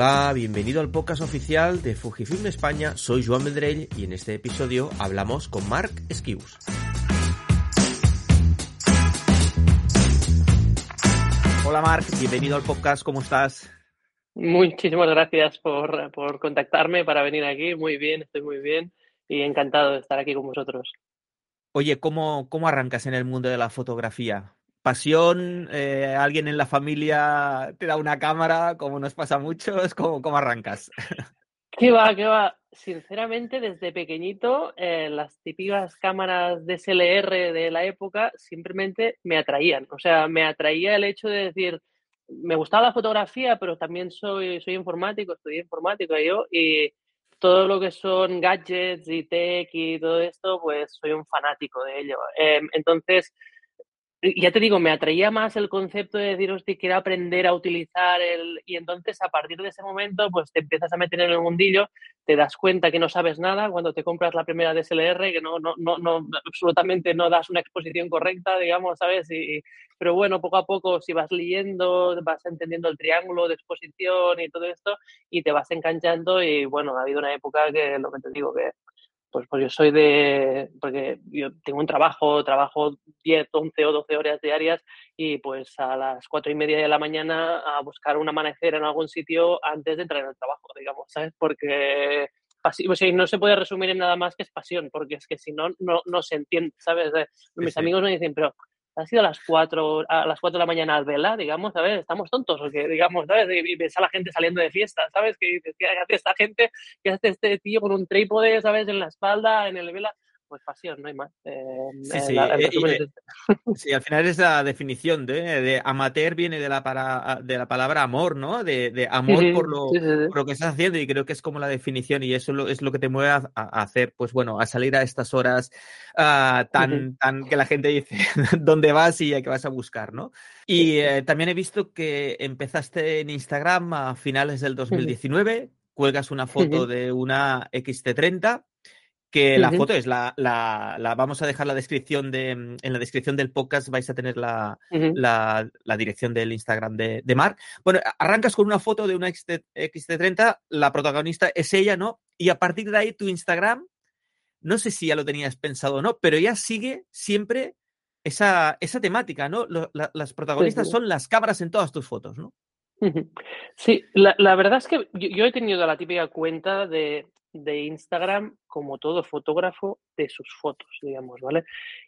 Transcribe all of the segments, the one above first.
Hola, bienvenido al podcast oficial de Fujifilm España. Soy Joan Vendrell y en este episodio hablamos con Mark Esquius. Hola Mark, bienvenido al podcast, ¿cómo estás? Muchísimas gracias por, por contactarme para venir aquí. Muy bien, estoy muy bien y encantado de estar aquí con vosotros. Oye, ¿cómo, cómo arrancas en el mundo de la fotografía? ¿Pasión? Eh, ¿Alguien en la familia te da una cámara, como nos pasa a muchos? ¿Cómo, cómo arrancas? ¿Qué va, qué va? Sinceramente, desde pequeñito, eh, las típicas cámaras DSLR de la época simplemente me atraían. O sea, me atraía el hecho de decir, me gustaba la fotografía, pero también soy, soy informático, estudié informática yo, y todo lo que son gadgets y tech y todo esto, pues soy un fanático de ello. Em, entonces, ya te digo, me atraía más el concepto de decir, hostia, quiero aprender a utilizar el... Y entonces a partir de ese momento, pues te empiezas a meter en el mundillo, te das cuenta que no sabes nada cuando te compras la primera DSLR, que no, no, no, no absolutamente no das una exposición correcta, digamos, ¿sabes? Y, pero bueno, poco a poco, si vas leyendo, vas entendiendo el triángulo de exposición y todo esto, y te vas enganchando y bueno, ha habido una época que, lo que te digo, que pues, pues yo soy de, porque yo tengo un trabajo, trabajo 10, 11 o 12 horas diarias y pues a las cuatro y media de la mañana a buscar un amanecer en algún sitio antes de entrar en el trabajo, digamos, ¿sabes? Porque o sea, no se puede resumir en nada más que es pasión, porque es que si no, no, no se entiende, ¿sabes? Mis amigos me dicen, pero ha sido a las 4, a las 4 de la mañana al vela, digamos, a ver, estamos tontos, o que, digamos, ¿sabes? Y, ves a la gente saliendo de fiesta, ¿sabes? Que dices, ¿qué hace esta gente? ¿Qué hace este tío con un trípode, ¿sabes? En la espalda, en el vela pues pasión, no hay más. Eh, sí, sí, eh, eh, sí, al final es la definición de, de amateur viene de la, para, de la palabra amor, ¿no? De, de amor por, lo, por, lo, que estás haciendo y creo que es como la definición y eso es lo que te mueve a, a hacer, pues bueno, a salir a estas horas uh, tan, tan que la gente dice dónde vas y a qué vas a buscar, ¿no? Y eh, también he visto que empezaste en Instagram a finales del 2019, cuelgas una foto de una XT30 que la foto es la, la, la, vamos a dejar la descripción de en la descripción del podcast vais a tener la, la, la dirección del Instagram de, de, Mark. Bueno, arrancas con una foto de una XT, XT30, la protagonista es ella, ¿no? Y a partir de ahí tu Instagram, no sé si ya lo tenías pensado o no, pero ya sigue siempre esa, esa temática, ¿no? Lo, las protagonistas son las cámaras en todas tus fotos, ¿no? Sí, la, la, verdad es que yo, yo, he tenido la típica cuenta de, de Instagram como todo fotógrafo de sus fotos, digamos, ¿vale?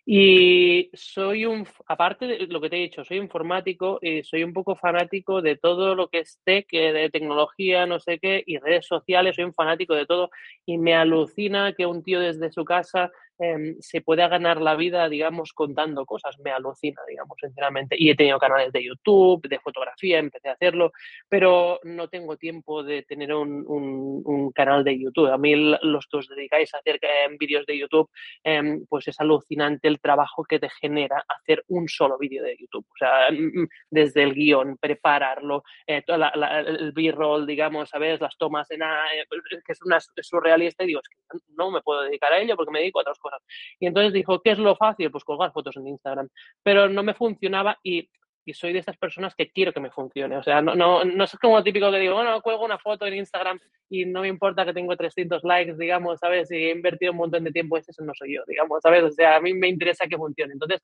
Y soy un, aparte de lo que te he dicho, soy informático y soy un poco fanático de todo lo que es tech, de tecnología, no sé qué, y redes sociales, soy un fanático de todo y me alucina que un tío desde su casa eh, se pueda ganar la vida, digamos, contando cosas. Me alucina, digamos, sinceramente. Y he tenido canales de YouTube, de fotografía, empecé a hacerlo, pero no tengo tiempo de tener un, un, canal de YouTube. A mí los que os dedicáis a hacer eh, vídeos de YouTube, eh, pues es alucinante el trabajo que te genera hacer un solo vídeo de YouTube. O sea, mm, mm, desde el guion, prepararlo, eh, el b-roll, digamos, ¿sabes? Las tomas en, eh, que es una surrealista y digo, es que no me puedo dedicar a ello porque me dedico a otras cosas y entonces dijo, ¿qué es lo fácil? Pues colgar fotos en Instagram. Pero no me funcionaba y, y soy de esas personas que quiero que me funcione. O sea, no, no, no es como típico que digo, bueno, cuelgo una foto en Instagram y no me importa que tengo 300 likes, digamos, ¿sabes? Y he invertido un montón de tiempo, ese no soy yo, digamos, ¿sabes? O sea, a mí me interesa que funcione. Entonces,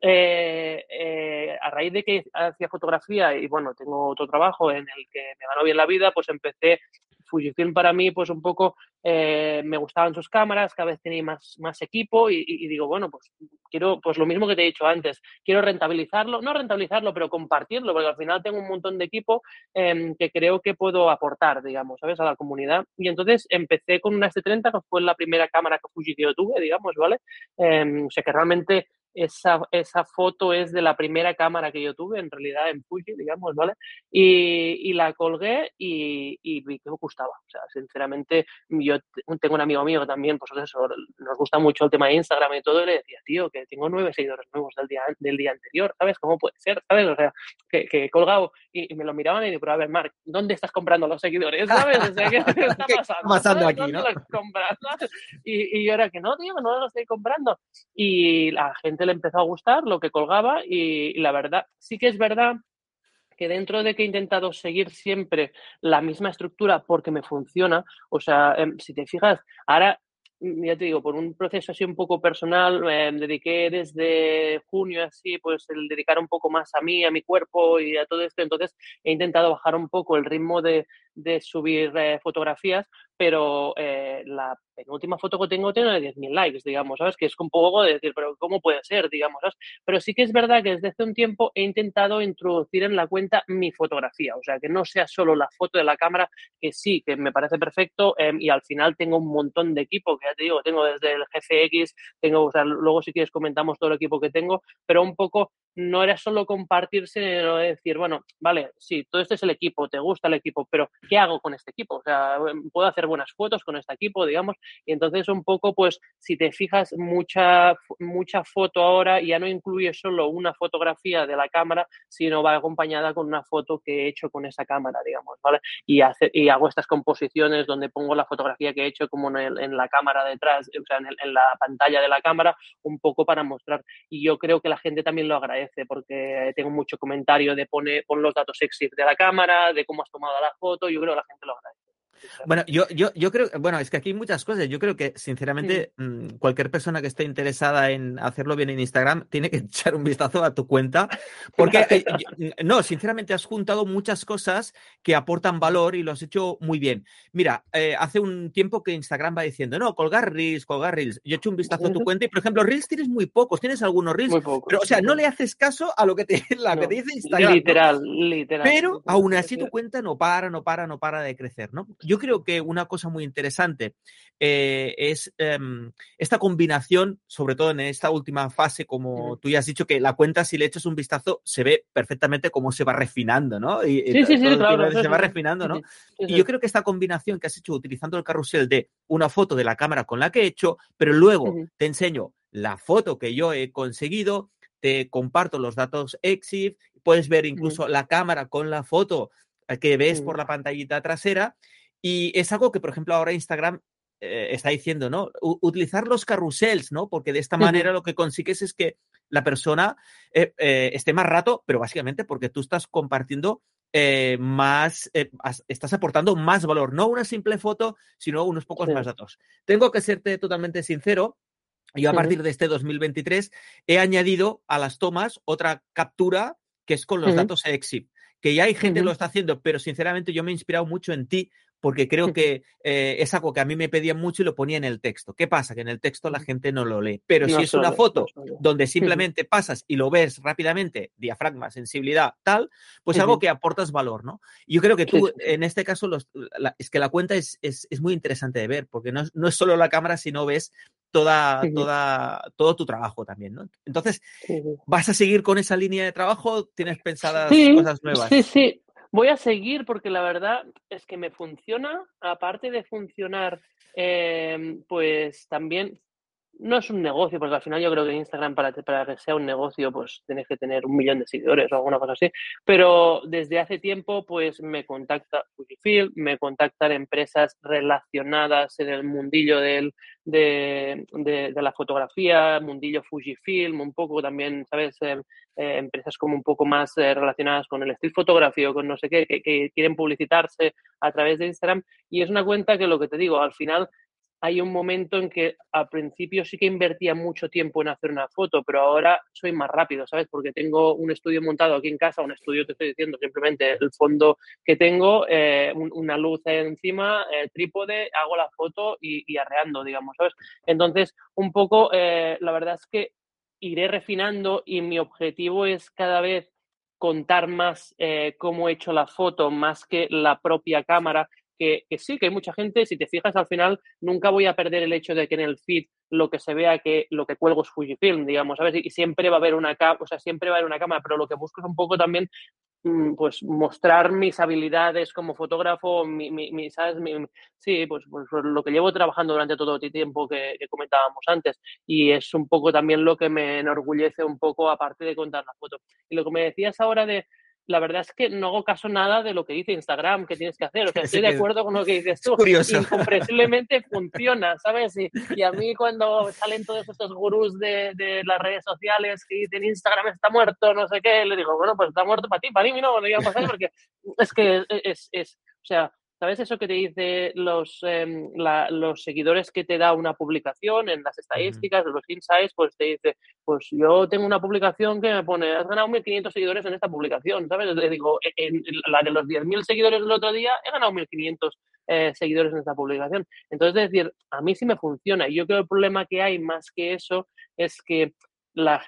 eh, eh, a raíz de que hacía fotografía y bueno, tengo otro trabajo en el que me ganó bien la vida, pues empecé Fujifilm para mí, pues un poco eh, me gustaban sus cámaras, cada vez tenía más, más equipo y, digo, bueno, pues quiero, pues lo mismo que te he dicho antes, quiero rentabilizarlo, no rentabilizarlo, pero compartirlo, porque al final tengo un montón de equipo eh, que creo que puedo aportar, digamos, ¿sabes? A la comunidad. Y entonces empecé con una S30, que fue la primera cámara que Fujifilm tuve, digamos, ¿vale? Eh, o sea que realmente esa, esa foto es de la primera cámara que yo tuve, en realidad en Fuji, digamos, ¿vale? Y, y la colgué y, y, vi que me gustaba. O sea, sinceramente, yo tengo un amigo mío que también, pues eso, nos gusta mucho el tema de Instagram y todo, y le decía, tío, que tengo nueve seguidores nuevos del día, del día anterior, ¿sabes? ¿Cómo puede ser? ¿Sabes? O sea, que, que he colgado y, y, me lo miraban y digo, pero a ver, Marc, ¿dónde estás comprando los seguidores? ¿Sabes? O sea, ¿qué está pasando? ¿Qué está pasando aquí, ¿no? Los compras? Y, y yo era que no, tío, no los estoy comprando. Y la gente le empezó a gustar lo que colgaba y, la verdad, sí que es verdad que dentro de que he intentado seguir siempre la misma estructura porque me funciona, o sea, em, si te fijas, ahora Mm, ya te digo, por un proceso así un poco personal, me dediqué desde junio así, pues el dedicar un poco más a mí, a mi cuerpo y a todo esto. Entonces he intentado bajar un poco el ritmo de, de subir eh, fotografías, pero eh, la penúltima foto que tengo tiene 10.000 likes, digamos, ¿sabes? Que es un poco de decir, pero ¿cómo puede ser, digamos. Pero sí que es verdad que desde hace un tiempo he intentado introducir en la cuenta mi fotografía, o sea, que no sea solo la foto de la cámara, que sí, que me parece perfecto em, y al final tengo un montón de equipo, que ya te digo, tengo desde el GFX, tengo, o sea, luego si quieres comentamos todo el equipo que tengo, pero un poco no era solo compartirse, sino decir, bueno, vale, sí, todo este es el equipo, te gusta el equipo, pero ¿qué hago con este equipo? O sea, puedo hacer buenas fotos con este equipo, digamos, y entonces un poco, pues, si te fijas, mucha, mucha foto ahora ya no incluye solo una fotografía de la cámara, sino va acompañada con una foto que he hecho con esa cámara, digamos, ¿vale? Y, hace, y hago estas composiciones donde pongo la fotografía que he hecho como en, en la cámara detrás, o sea, en, en la pantalla de la cámara, un poco para mostrar. Y yo creo que la gente también lo agradece porque tengo mucho comentario de pone, pon los datos sexy de la cámara, de cómo has tomado la foto, yo creo que la gente lo agradece. Bueno, yo, yo, yo creo, bueno, es que aquí hay muchas cosas. Yo creo que, sinceramente, mm, cualquier persona que esté interesada en hacerlo bien en Instagram tiene que echar un vistazo a tu cuenta, porque, eh, no, sinceramente, has juntado muchas cosas que aportan valor y lo has hecho muy bien. Mira, eh, hace un tiempo que Instagram va diciendo, no, colgar Reels, colgar Reels. Yo he hecho un vistazo a tu cuenta y, por ejemplo, Reels tienes muy pocos, tienes algunos Reels, pero, o sea, no le haces caso a lo que te, la que te dice Instagram. Literal, literal. Pero, aún así, tu cuenta no para, no para, no para de crecer, ¿no? Yo creo que una cosa muy interesante eh, es em, esta combinación, sobre todo en esta última fase, como tú ya has dicho, que la cuenta, si le echas un vistazo, se ve perfectamente cómo se va refinando, ¿no? Y, sí, sí, sí, claro. Se va refinando, ¿no? Y yo creo que esta combinación que has hecho utilizando el carrusel de una foto de la cámara con la que he hecho, pero luego te enseño la foto que yo he conseguido, te comparto los datos EXIF, puedes ver incluso la cámara con la foto eh, que ves por la pantallita trasera y es algo que, por ejemplo, ahora Instagram eh, está diciendo, ¿no? utilizar los carrusels, ¿no? Porque de esta manera lo que consigues es que la persona eh, eh, esté más rato, pero básicamente porque tú estás compartiendo más, estás aportando más valor, no una simple foto, sino unos pocos más datos. Tengo que serte totalmente sincero. Yo a partir de este 2023 he añadido a las tomas otra captura que es con los datos EXIF que ya hay gente que lo está haciendo, pero sinceramente yo me he inspirado mucho en ti porque creo que eh, es algo que a mí me pedían mucho y lo ponía en el texto. ¿Qué pasa? Que en el texto la gente no lo lee. Pero si es una foto donde simplemente pasas y lo ves rápidamente, diafragma, sensibilidad, tal, pues algo que aportas valor, ¿no? Yo creo que tú, en este caso, es que la cuenta es, es, muy interesante de ver, porque no, no es solo la cámara, sino ves toda, toda, todo tu trabajo también, ¿no? Entonces, ¿vas a seguir con esa línea de trabajo? ¿Tienes pensadas cosas nuevas? Sí, sí voy a seguir porque la verdad es que me funciona, aparte de funcionar, em, pues también no es un negocio, porque al final yo creo que Instagram para, para que sea un negocio, pues tienes que tener un millón de seguidores o alguna cosa así. Pero desde hace tiempo, pues me contacta Fujifilm, me contactan empresas relacionadas en el mundillo del, de, de, la fotografía, mundillo Fujifilm, un poco también, ¿sabes? Eh, eh, empresas como un poco más eh, relacionadas con el estilo fotográfico, con no sé qué, que quieren publicitarse a través de Instagram. Y es una cuenta que lo que te digo, al final hay un momento en que al principio sí que invertía mucho tiempo en hacer una foto, pero ahora soy más rápido, ¿sabes? Porque tengo un estudio montado aquí en casa, un estudio, te estoy diciendo simplemente el fondo que tengo, eh, una luz encima, el trípode, hago la foto y, arreando, digamos, ¿sabes? Entonces, un poco, eh, la verdad es que iré refinando y mi objetivo es cada vez contar más eh, cómo he hecho la foto, más que la propia cámara, que, sí, que hay mucha gente, si te fijas al final, nunca voy a perder el hecho de que en el feed lo que se vea que lo que cuelgo es Fujifilm, digamos, ¿sabes? Y siempre va a haber una cámara, o sea, siempre va a haber una cámara, pero lo que busco es un poco también, mm, pues, mostrar mis habilidades como fotógrafo, mi, ¿sabes? sí, pues, pues, lo que llevo trabajando durante todo el tiempo que, que, comentábamos antes. Y es un poco también lo que me enorgullece un poco, aparte de contar la foto. Y lo que me decías ahora de la verdad es que no hago caso nada de lo que dice Instagram que tienes que hacer. O sea, estoy de acuerdo con lo que dices tú. Curioso. Incomprensiblemente funciona, ¿sabes? Y, y, a mí cuando salen todos estos gurús de, de, las redes sociales que dicen Instagram está muerto, no sé qué, le digo, bueno, pues está muerto para ti, para mí no, no iba a pasar porque es que es, es, o sea, ¿Sabes eso que te dice los, em, los seguidores que te da una publicación en las estadísticas, los insights? Pues te dice, pues yo tengo una publicación que me pone, has ganado 1.500 seguidores en esta publicación, ¿sabes? Le digo, e, en, la de los 10.000 seguidores del otro día, he ganado 1.500 eh, seguidores en esta publicación. Entonces, es decir, a mí sí me funciona. Y yo creo que el problema que hay más que eso es que la,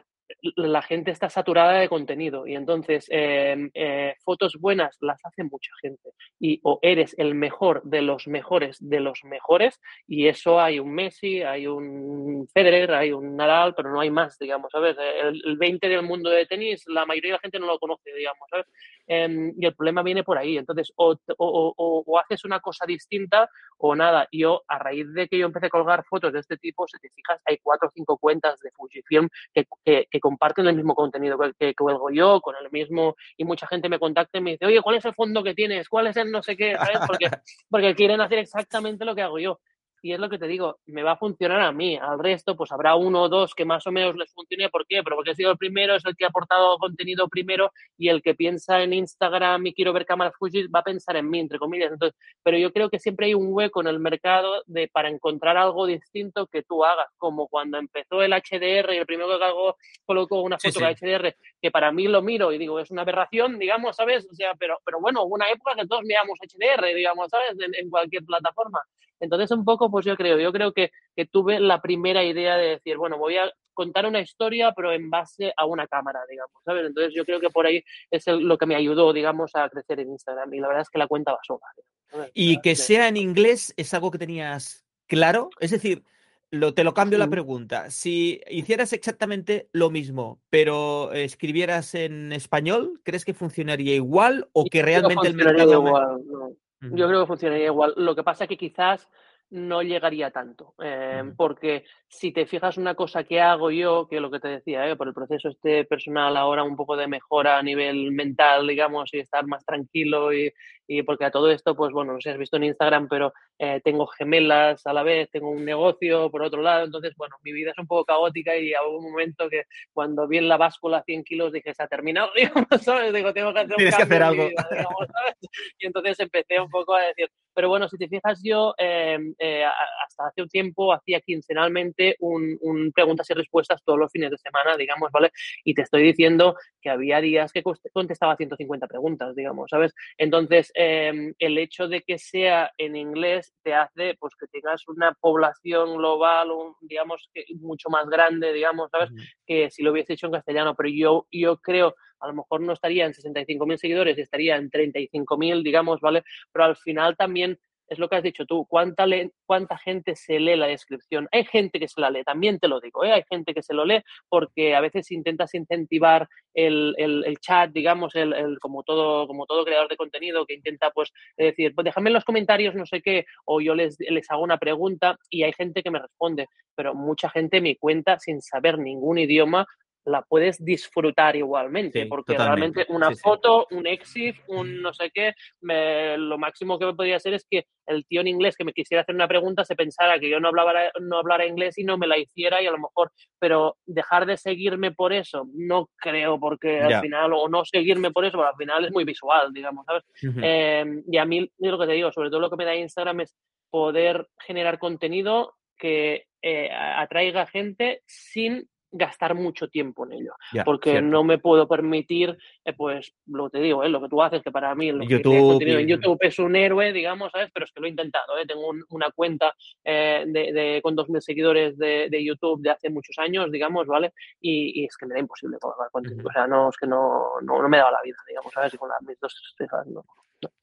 la gente está saturada de contenido y entonces em, eh, fotos buenas las hace mucha gente y o eres el mejor de los mejores de los mejores y eso hay un Messi, hay un Federer, hay un Nadal, pero no hay más, digamos, ¿sabes? El, el 20 del mundo de tenis, la mayoría de la gente no lo conoce, digamos, ¿sabes? Em, y el problema viene por ahí. Entonces, o, o, o, haces una cosa distinta o nada. Yo, a raíz de que yo empecé a colgar fotos de este tipo, si te fijas, hay cuatro o cinco cuentas de Fujifilm que, que, que comparten el mismo contenido que, que, cuelgo yo, con el mismo, y mucha gente me contacta y me dice, oye, ¿cuál es el fondo que tienes? ¿Cuál es el no sé qué? ¿Sabes? Porque, porque quieren hacer exactamente lo que hago yo y es lo que te digo, me va a funcionar a mí. Al resto, pues habrá uno o dos que más o menos les funcione. ¿Por qué? Pero porque he sido el primero, es el que ha aportado contenido primero y el que piensa en Instagram y quiero ver cámaras Fuji va a pensar en mí, entre comillas. Entonces, pero yo creo que siempre hay un hueco en el mercado de, para encontrar algo distinto que tú hagas, como cuando empezó el HDR y el primero que hago colocó una foto de HDR, que para mí lo miro y digo, es una aberración, digamos, ¿sabes? O sea, pero, pero bueno, hubo una época que todos miramos HDR, digamos, ¿sabes? en cualquier plataforma. Entonces, un poco, pues yo creo, yo creo que, que, tuve la primera idea de decir, bueno, voy a contar una historia, pero en base a una cámara, digamos, ¿sabes? Entonces, yo creo que por ahí es lo que me ayudó, digamos, a crecer en Instagram. Y la verdad es que la cuenta va sola. Y que sea en inglés es algo que tenías claro. Es decir, lo, te lo cambio la pregunta. Si hicieras exactamente lo mismo, pero escribieras en español, ¿crees que funcionaría igual o que realmente el mercado... Igual, no. Yo creo que funcionaría igual. Lo que pasa es que quizás no llegaría tanto, eh, porque si te fijas una cosa que hago yo, que lo que te decía, eh, por el proceso este personal ahora un poco de mejora a nivel mental, digamos, y estar más tranquilo y, y porque a todo esto, pues bueno, no sé si has visto en Instagram, pero eh, tengo gemelas a la vez, tengo un negocio por otro lado, entonces, bueno, mi vida es un poco caótica y hubo un momento que cuando vi en la báscula 100 kilos dije, se ha terminado, digamos, ¿sabes? Digo, tengo que hacer, Tienes que hacer algo. Y entonces empecé un poco a decir, pero bueno, si te fijas yo, em, eh, hasta hace un tiempo hacía quincenalmente un, un, preguntas y respuestas todos los fines de semana, digamos, ¿vale? Y te estoy diciendo que había días que contestaba 150 preguntas, digamos, ¿sabes? Entonces, eh, el hecho de que sea en inglés te hace pues que tengas una población global, un, digamos, que mucho más grande, digamos, ¿sabes? Que si lo hubiese hecho en castellano, pero yo, yo creo a lo mejor no estaría en 65.000 seguidores, estaría en 35.000, digamos, ¿vale? Pero al final también es lo que has dicho tú, ¿cuánta, gente se lee la descripción. Hay gente que se la lee, también te lo digo, ¿eh? hay gente que se lo lee porque a veces intentas incentivar el, chat, digamos, el, como, todo, creador de contenido que intenta pues decir, pues déjame en los comentarios no sé qué, o yo les hago una pregunta y hay gente que me responde, pero mucha gente me cuenta sin saber ningún idioma la puedes disfrutar igualmente, porque realmente una foto, un exif, un no sé qué, lo máximo que me podría hacer es que el tío en inglés que me quisiera hacer una pregunta se pensara que yo no hablaba, no hablara inglés y no me la hiciera y a lo mejor, pero dejar de seguirme por eso, no creo, porque al final, o no seguirme por eso, al final es muy visual, digamos, ¿sabes? Em, y a mí, lo que te digo, sobre todo lo que me da Instagram es poder generar contenido que eh, atraiga gente sin gastar mucho tiempo en ello, porque no me puedo permitir, eh, pues lo te digo, eh, lo que tú haces, que para mí lo YouTube, que en YouTube es un héroe, digamos, ¿sabes? Pero es que lo he intentado, ¿eh? tengo una cuenta eh, de, de, con 2.000 seguidores de, de, YouTube de hace muchos años, digamos, ¿vale? Y, y es que me da imposible contenido, o sea, no, es que no, no, no, me da la vida, digamos, ¿sabes? Y con las mis dos cejas, no.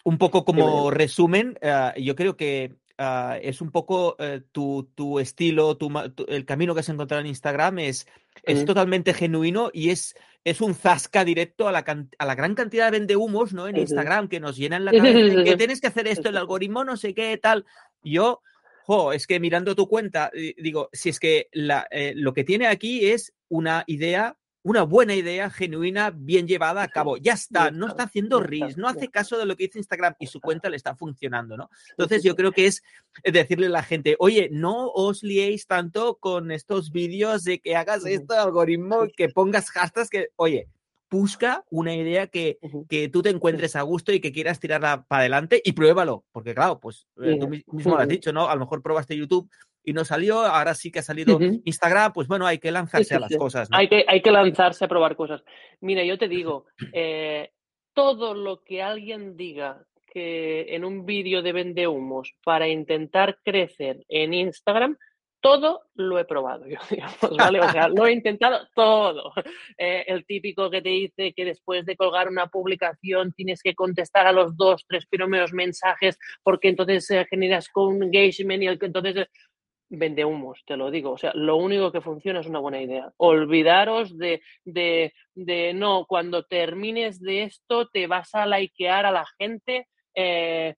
Un poco como resumen, uh, yo creo que uh, es un poco uh, tu, tu, estilo, tu, tu, el camino que has encontrado en Instagram es, es sí. totalmente genuino y es, es un zasca directo a la, a la gran cantidad de vendehumos ¿no? en Instagram que nos llenan la cabeza. que tienes que hacer esto, el algoritmo, no sé qué, tal. Yo, jo, es que mirando tu cuenta, digo, si es que la, eh, lo que tiene aquí es una idea una buena idea genuina, bien llevada a cabo. Ya está, no está haciendo ris, no hace caso de lo que dice Instagram y su cuenta le está funcionando, ¿no? Entonces yo creo que es decirle a la gente, oye, no os liéis tanto con estos vídeos de que hagas este algoritmo, que pongas hashtags, que, oye, busca una idea que, que, tú te encuentres a gusto y que quieras tirarla para adelante y pruébalo, porque claro, pues eh, tú mismo lo has dicho, ¿no? A lo mejor probaste YouTube y no salió, ahora sí que ha salido Instagram, pues bueno, hay que lanzarse a las cosas. Hay, que, hay que lanzarse a probar cosas. Mira, yo te digo, eh, todo lo que alguien diga que en un vídeo de vende humos para intentar crecer en Instagram, todo lo he probado yo, digamos, ¿vale? O sea, lo he intentado todo. Eh, el típico que te dice que después de colgar una publicación tienes que contestar a los dos, tres primeros mensajes porque entonces eh, generas con engagement y entonces vende humos, te lo digo. O sea, lo único que funciona es una buena idea. Olvidaros de, de, de no, cuando termines de esto te vas a likear a la gente. Eh,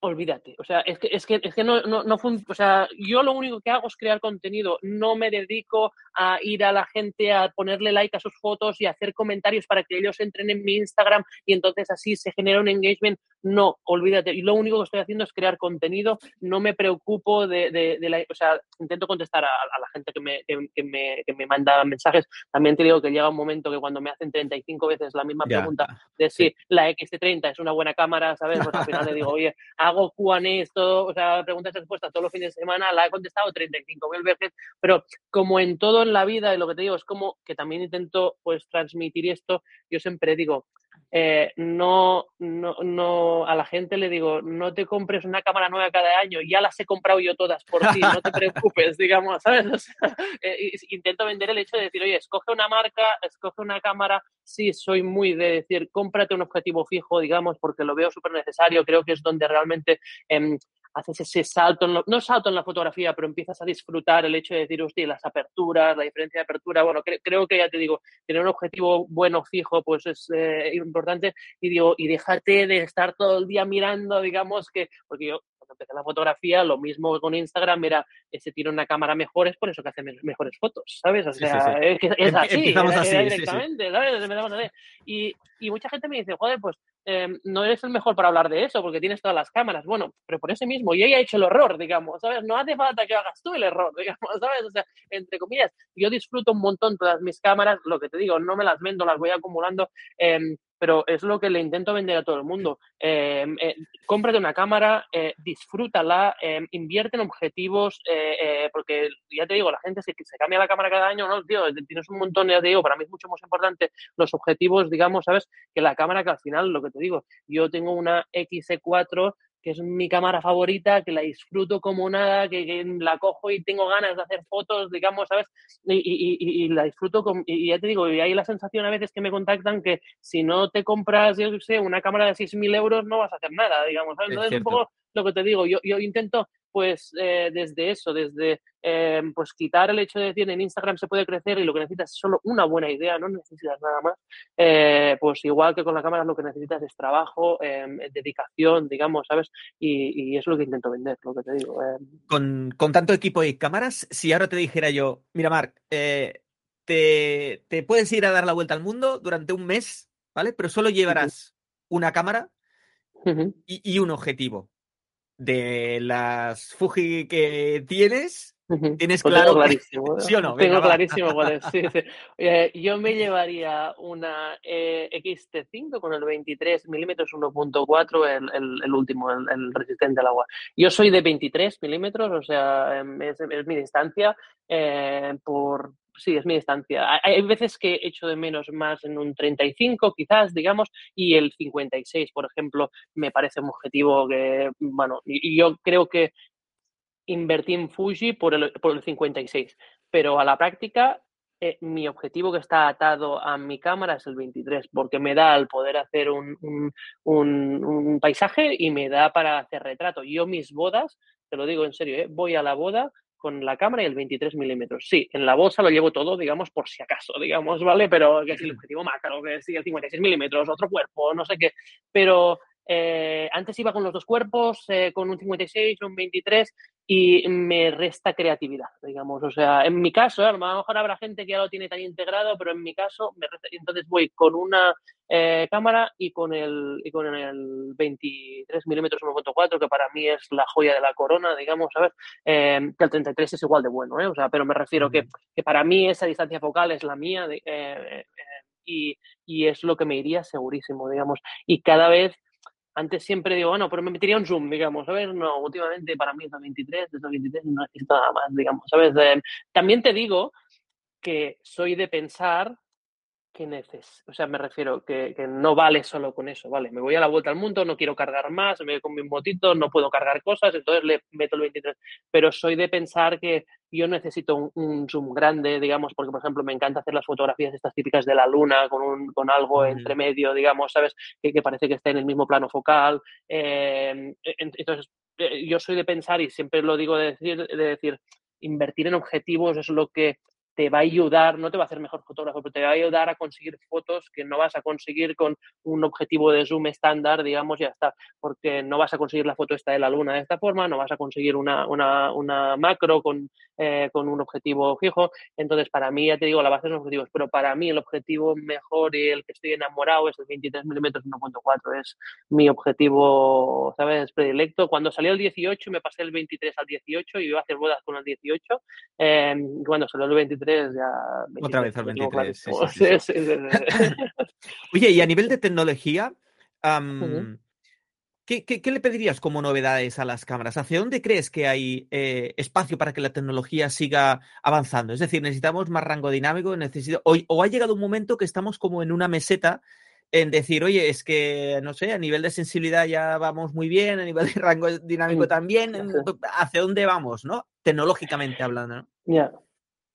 olvídate. O sea, es que, es que, es que no, no, no o sea, yo lo único que hago es crear contenido. No me dedico a ir a la gente a ponerle like a sus fotos y hacer comentarios para que ellos entren en mi Instagram y entonces así se genera un engagement. No, olvídate. Y lo único que estoy haciendo es crear contenido. No me preocupo de, de, la, o sea, intento contestar a, la gente que me, que, me, que me manda mensajes. También te digo que llega un momento que cuando me hacen 35 veces la misma pregunta de si la X30 es una buena cámara, ¿sabes? Pues al final le digo, oye, hago Q&A, o sea, preguntas y respuestas todos los fines de semana, la he contestado 35.000 veces, pero como en todo en la vida, y lo que te digo es como que también intento pues transmitir esto, yo siempre digo, eh, no, no, no, a la gente le digo, no te compres una cámara nueva cada año, ya las he comprado yo todas por ti, no te preocupes, digamos, ¿sabes? Eh, intento vender el hecho de decir, oye, escoge una marca, escoge una cámara, sí, soy muy de decir, cómprate un objetivo fijo, digamos, porque lo veo súper necesario, creo que es donde realmente em, haces ese salto, no salto en la fotografía, pero empiezas a disfrutar el hecho de decir, hostia, las aperturas, la diferencia de apertura, bueno, creo que ya te digo, tener un objetivo bueno, fijo, pues es eh, importante. Y digo, y déjate de estar todo el día mirando, digamos que, porque yo cuando empecé la fotografía, lo mismo con Instagram, era, ese tiene una cámara mejor, es por eso que hace mejores fotos, ¿sabes? O sea, es, es, así, Empezamos así, directamente, ¿sabes? Y, y mucha gente me dice, joder, pues Em, no eres el mejor para hablar de eso porque tienes todas las cámaras. Bueno, pero por ese mismo, yo ya he hecho el error, digamos, ¿sabes? No hace falta que hagas tú el error, digamos, ¿sabes? O sea, entre comillas, yo disfruto un montón todas mis cámaras, lo que te digo, no me las vendo, las voy acumulando. Eh, pero es lo que le intento vender a todo el mundo. Eh, eh, cómprate una cámara, eh, disfrútala, eh, invierte en objetivos, porque ya te digo, la gente se, se cambia la cámara cada año, ¿no? Tío, tienes un montón, ya te digo, para mí es mucho más importante los objetivos, digamos, ¿sabes? Que la cámara que al final, lo que te digo, yo tengo una XE4 que es mi cámara favorita, que la disfruto como nada, que, la cojo y tengo ganas de hacer fotos, digamos, ¿sabes? Y, la disfruto, con, y ya te digo, y hay la sensación a veces que me contactan que si no te compras, yo sé, una cámara de 6.000 euros no vas a hacer nada, digamos, ¿sabes? Entonces, un poco lo que te digo, yo, yo intento pues eh, desde eso, desde eh, pues quitar el hecho de decir en Instagram se puede crecer y lo que necesitas es solo una buena idea, no necesitas nada más, eh, pues igual que con la cámara lo que necesitas es trabajo, dedicación, digamos, ¿sabes? Y, y, es lo que intento vender, lo que te digo. Con, con, tanto equipo y cámaras, si ahora te dijera yo, mira Marc, te, te, puedes ir a dar la vuelta al mundo durante un mes, ¿vale? Pero solo llevarás una cámara y, y un objetivo de las Fuji que tienes, tienes pues claro. clarísimo. ¿Sí o no? Tengo clarísimo cuál es. Sí, sí. Eh, yo me llevaría una eh, XT5 con el 23 milímetros 1.4, el, el, el, último, el, el, resistente al agua. Yo soy de 23 milímetros, o sea, em, es, es mi distancia. Eh, por, sí, es mi distancia. Hay veces que echo de menos más en un 35, quizás, digamos, y el 56, por ejemplo, me parece un objetivo que, bueno, yo creo que invertí en Fuji por el, por el 56, pero a la práctica eh, mi objetivo que está atado a mi cámara es el 23, porque me da el poder hacer un, un, un, un, paisaje y me da para hacer retrato. Yo mis bodas, te lo digo en serio, ¿eh? voy a la boda con la cámara y el 23 milímetros. Sí, en la bolsa lo llevo todo, digamos, por si acaso, digamos, ¿vale? Pero que es el objetivo macro, que es el 56 milímetros, otro cuerpo, no sé qué. Pero eh, antes iba con los dos cuerpos, eh, con un 56, un 23, y me resta creatividad, digamos. O sea, en mi caso, a lo mejor habrá gente que ya lo tiene tan integrado, pero en mi caso, me entonces voy con una eh, cámara y con el, y con el 23 milímetros 1.4, que para mí es la joya de la corona, digamos, ¿sabes? Eh, que el 33 es igual de bueno, ¿eh? O sea, pero me refiero que, que, para mí esa distancia focal es la mía eh, y, y es lo que me iría segurísimo, digamos. Y cada vez antes siempre digo, bueno, pero me metería un zoom, digamos, ¿sabes? No, últimamente para mí es 23, es 23 no necesito nada más, digamos, ¿sabes? también te digo que soy de pensar que neces o sea, me refiero que, que, no vale solo con eso, vale, me voy a la vuelta al mundo, no quiero cargar más, me voy con mi motito, no puedo cargar cosas, entonces le meto el 23, pero soy de pensar que yo necesito un, zoom grande, digamos, porque, por ejemplo, me encanta hacer las fotografías estas típicas de la luna con, un, con algo entre medio, digamos, ¿sabes? Que, que, parece que está en el mismo plano focal. Eh, entonces, eh, yo soy de pensar, y siempre lo digo de decir, de decir, invertir en objetivos es lo que te va a ayudar, no te va a hacer mejor fotógrafo, pero te va a ayudar a conseguir fotos que no vas a conseguir con un objetivo de zoom estándar, digamos, ya está, porque no vas a conseguir la foto esta de la luna de esta forma, no vas a conseguir una, una, una macro con, eh, con un objetivo fijo. Entonces, para mí, ya te digo, la base son objetivos, pero para mí el objetivo mejor y el que estoy enamorado es el 23 mm 1.4, es mi objetivo, ¿sabes?, predilecto. Cuando salió el 18 me pasé el 23 al 18 y iba a hacer bodas con el 18. Eh, cuando salió el 23 otra vez al 23. Oye, y a nivel de tecnología, ¿qué, le pedirías como novedades a las cámaras? ¿Hacia dónde crees que hay eh, espacio para que la tecnología siga avanzando? Es decir, necesitamos más rango dinámico, necesito, o, o ha llegado un momento que estamos como en una meseta en decir, oye, es que, no sé, a nivel de sensibilidad ya vamos muy bien, a nivel de rango dinámico también, ¿hacia dónde vamos, no? Tecnológicamente hablando, ¿no? Ya.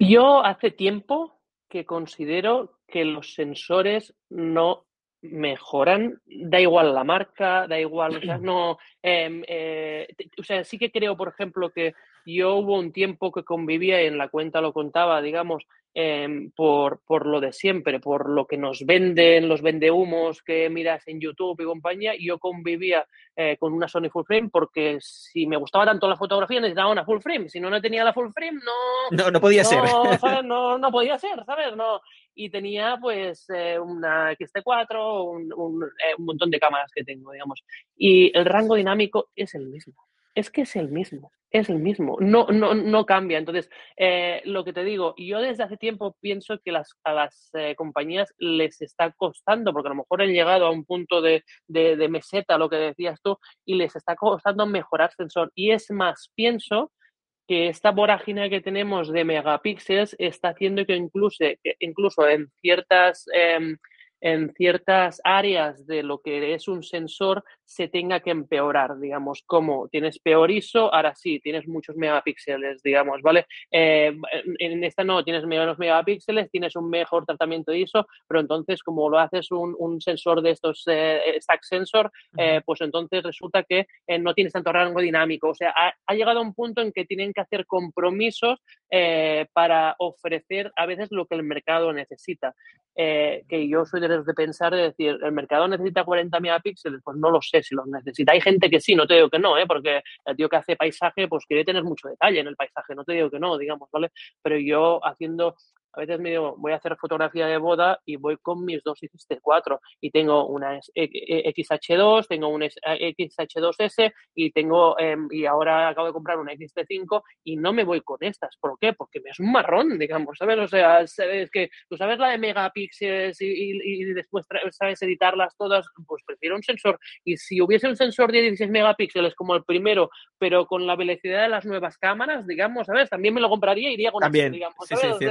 Yo hace tiempo que considero que los sensores no mejoran, da igual la marca, da igual, o sea, no, em, eh, o sea, sí que creo, por ejemplo, que yo hubo un tiempo que convivía, y en la cuenta lo contaba, digamos, Em, por, por, lo de siempre, por lo que nos venden, los vendehumos que miras en YouTube y compañía. Yo convivía eh, con una Sony Full Frame porque si me gustaba tanto la fotografía necesitaba una Full Frame. Si no, no tenía la Full Frame, no... No, podía ser. No, no podía ser, ¿sabes? No. Y tenía pues eh, una XT4, un, un, eh, un montón de cámaras que tengo, digamos. Y el rango dinámico es el mismo es que es el mismo, es el mismo, no, no, no cambia. Entonces, eh, lo que te digo, yo desde hace tiempo pienso que las, a las eh, compañías les está costando, porque a lo mejor han llegado a un punto de, de, meseta, lo que decías tú, y les está costando mejorar sensor. Y es más, pienso que esta vorágine que tenemos de megapíxeles está haciendo que incluso, incluso en ciertas... Em, en ciertas áreas de lo que es un sensor se tenga que empeorar, digamos, como tienes peor ISO, ahora sí, tienes muchos megapíxeles, digamos, ¿vale? Eh, en esta no, tienes menos megapíxeles, tienes un mejor tratamiento de ISO, pero entonces como lo haces un, un sensor de estos eh, stack sensor, eh, pues entonces resulta que no tienes tanto rango dinámico, o sea, ha, ha, llegado a un punto en que tienen que hacer compromisos para ofrecer a veces lo que el mercado necesita, que yo soy de de pensar, de decir, ¿el mercado necesita 40 megapíxeles? Pues no lo sé si los necesita. Hay gente que sí, no te digo que no, ¿eh? porque el tío que hace paisaje, pues quiere tener mucho detalle en el paisaje, no te digo que no, digamos, ¿vale? Pero yo haciendo a veces me digo, voy a hacer fotografía de boda y voy con mis dos XT4 y tengo una XH2, tengo un XH2S y tengo em, y ahora acabo de comprar una XT5 y no me voy con estas. ¿Por qué? Porque me es un marrón, digamos, ¿sabes? O sea, es que tú sabes la de megapíxeles y, después sabes editarlas todas, pues prefiero un sensor. Y si hubiese un sensor de 16 megapíxeles como el primero, pero con la velocidad de las nuevas cámaras, digamos, ¿sabes? También me lo compraría y iría con También. digamos, ¿sabes? Sí,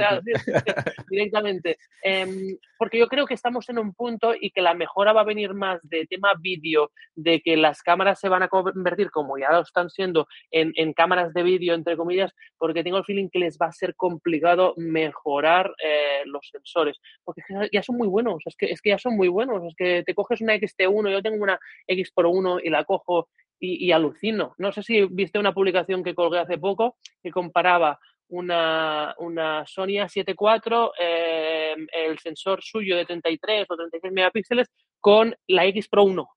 sí, directamente. Em, porque yo creo que estamos en un punto y que la mejora va a venir más de tema vídeo, de que las cámaras se van a convertir, como ya lo están siendo, en, cámaras de vídeo, entre comillas, porque tengo el feeling que les va a ser complicado mejorar eh, los sensores, porque ya son muy buenos, es que, es que ya son muy buenos, es que te coges una XT1, yo tengo una X por 1 y la cojo y, y, alucino. No sé si viste una publicación que colgué hace poco que comparaba una, una Sony A7 em, el sensor suyo de 33 o 36 megapíxeles con la X Pro 1.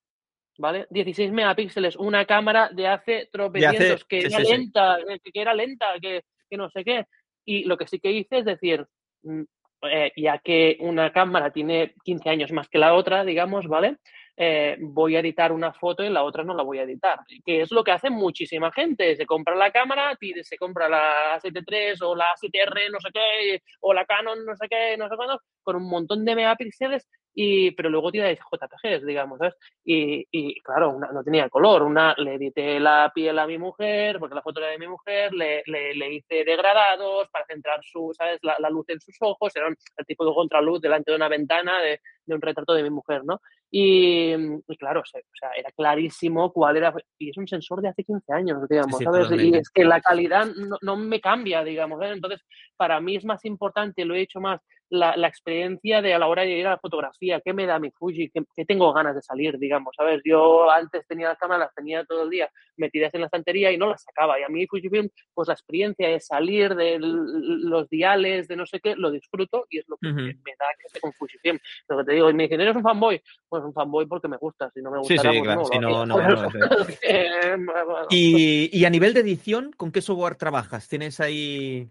¿vale? 16 megapíxeles, una cámara de hace tropecientos, que, era lenta, que, era lenta, que, no sé qué. Y lo que sí que hice es decir, mm, eh, ya que una cámara tiene 15 años más que la otra, digamos, ¿vale? Eh, voy a editar una foto y la otra no la voy a editar. Que es lo que hace muchísima gente. Se compra la cámara, se compra la 7 o la 7R, no sé qué, o la Canon, no sé qué, no sé cuándo, con un montón de megapíxeles y, pero luego tiene JPGs, digamos, ¿sabes? Y, y claro, una, no tenía color. Una le edité la piel a mi mujer, porque la foto era de mi mujer, le, le, le hice degradados para centrar su, ¿sabes? La, la, luz en sus ojos, era el tipo de contraluz delante de una ventana de, de un retrato de mi mujer, ¿no? Y, claro, o sea, era clarísimo cuál era, y es un sensor de hace 15 años, digamos, ¿sabes? Y es que la calidad no, no me cambia, digamos, ¿eh? entonces para mí es más importante, lo he hecho más, la, la, experiencia de a la hora de ir a la fotografía, qué me da mi Fuji, qué, tengo ganas de salir, digamos, ¿sabes? Yo antes tenía las cámaras, las tenía todo el día metidas en la estantería y no las sacaba. Y a mí Fujifilm, pues la experiencia de salir de los diales, de no sé qué, lo disfruto y es lo que me da que esté con Fujifilm. Lo que te digo, y me dicen, ¿eres un fanboy? Pues un fanboy porque me gusta, si no me gusta. Sí, pues no, no, y, y a nivel de edición, ¿con qué software trabajas? ¿Tienes ahí...?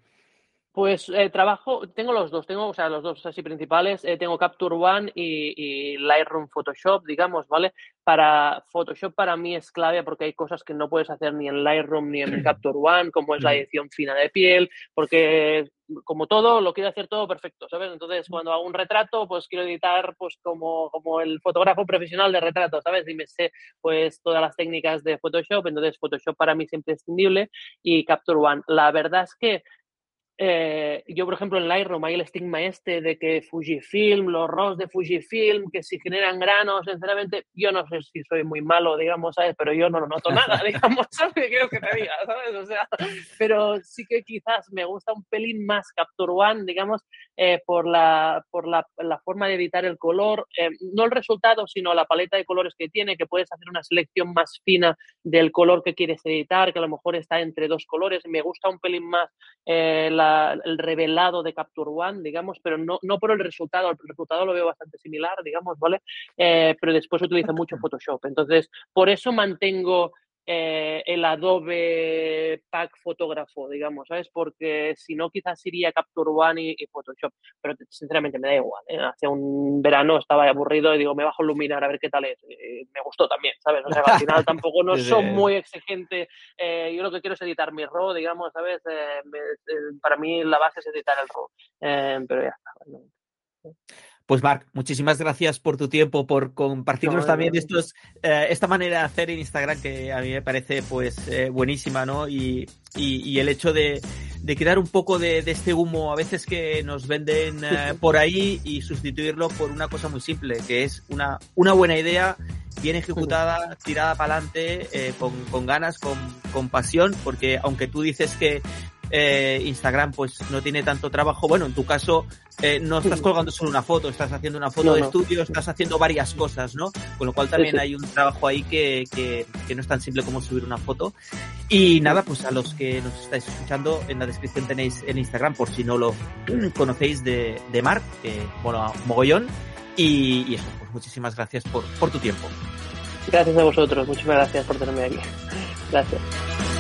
Pues eh, trabajo, tengo los dos, tengo, o sea, los dos así principales, eh, tengo Capture One y, Lightroom Photoshop, digamos, ¿vale? Para Photoshop para mí es clave porque hay cosas que no puedes hacer ni en Lightroom ni en Capture One, como es la edición fina de piel, porque como todo, lo quiero hacer todo perfecto, ¿sabes? Entonces, cuando hago un retrato, pues quiero editar pues como, como el fotógrafo profesional de retrato, ¿sabes? Y me sé pues todas las técnicas de Photoshop, entonces Photoshop para mí es imprescindible y Capture One. La verdad es que eh, yo, por ejemplo, en Lightroom hay el estigma este de que Fujifilm, los RAWs de Fujifilm, que si generan granos, sinceramente, yo no sé si soy muy malo, digamos, ¿sabes? Pero yo no lo noto nada, digamos, ¿sabes? quiero que te diga, ¿sabes? O sea, pero sí que quizás me gusta un pelín más Capture One, digamos, eh, por, la, por la, la, forma de editar el color, eh, no el resultado, sino la paleta de colores que tiene, que puedes hacer una selección más fina del color que quieres editar, que a lo mejor está entre dos colores. Me gusta un pelín más la el revelado de Capture One, digamos, pero no, no por el resultado, el resultado lo veo bastante similar, digamos, ¿vale? Eh, pero después utilizo mucho Photoshop. Entonces, por eso mantengo eh, el Adobe Pack fotógrafo, digamos, ¿sabes? Porque si no, quizás iría Capture One y, Photoshop, pero sinceramente me da igual. ¿eh? Hace un verano estaba aburrido y digo, me bajo a Luminar a ver qué tal es. me gustó también, ¿sabes? O sea, al final tampoco no soy muy exigente. Eh, yo lo que quiero es editar mi RAW, digamos, ¿sabes? para mí la base es editar el RAW, pero ya está. Pues Marc, muchísimas gracias por tu tiempo, por compartirnos también estos, eh, esta manera de hacer en Instagram que a mí me parece pues eh, buenísima, ¿no? Y, y, el hecho de, de crear un poco de, de, este humo a veces que nos venden eh, por ahí y sustituirlo por una cosa muy simple, que es una, una buena idea bien ejecutada, tirada para adelante, con, con, ganas, con, con pasión, porque aunque tú dices que eh, Instagram pues no tiene tanto trabajo. Bueno, en tu caso eh, no estás colgando solo una foto, estás haciendo una foto de estudio, estás haciendo varias cosas, ¿no? Con lo cual también hay un trabajo ahí que, que, no es tan simple como subir una foto. Y nada, pues a los que nos estáis escuchando, en la descripción tenéis el Instagram, por si no lo conocéis, de, de Marc, que, bueno, mogollón. Y, y, eso, pues muchísimas gracias por, por tu tiempo. Gracias a vosotros, muchísimas gracias por tenerme aquí. Gracias.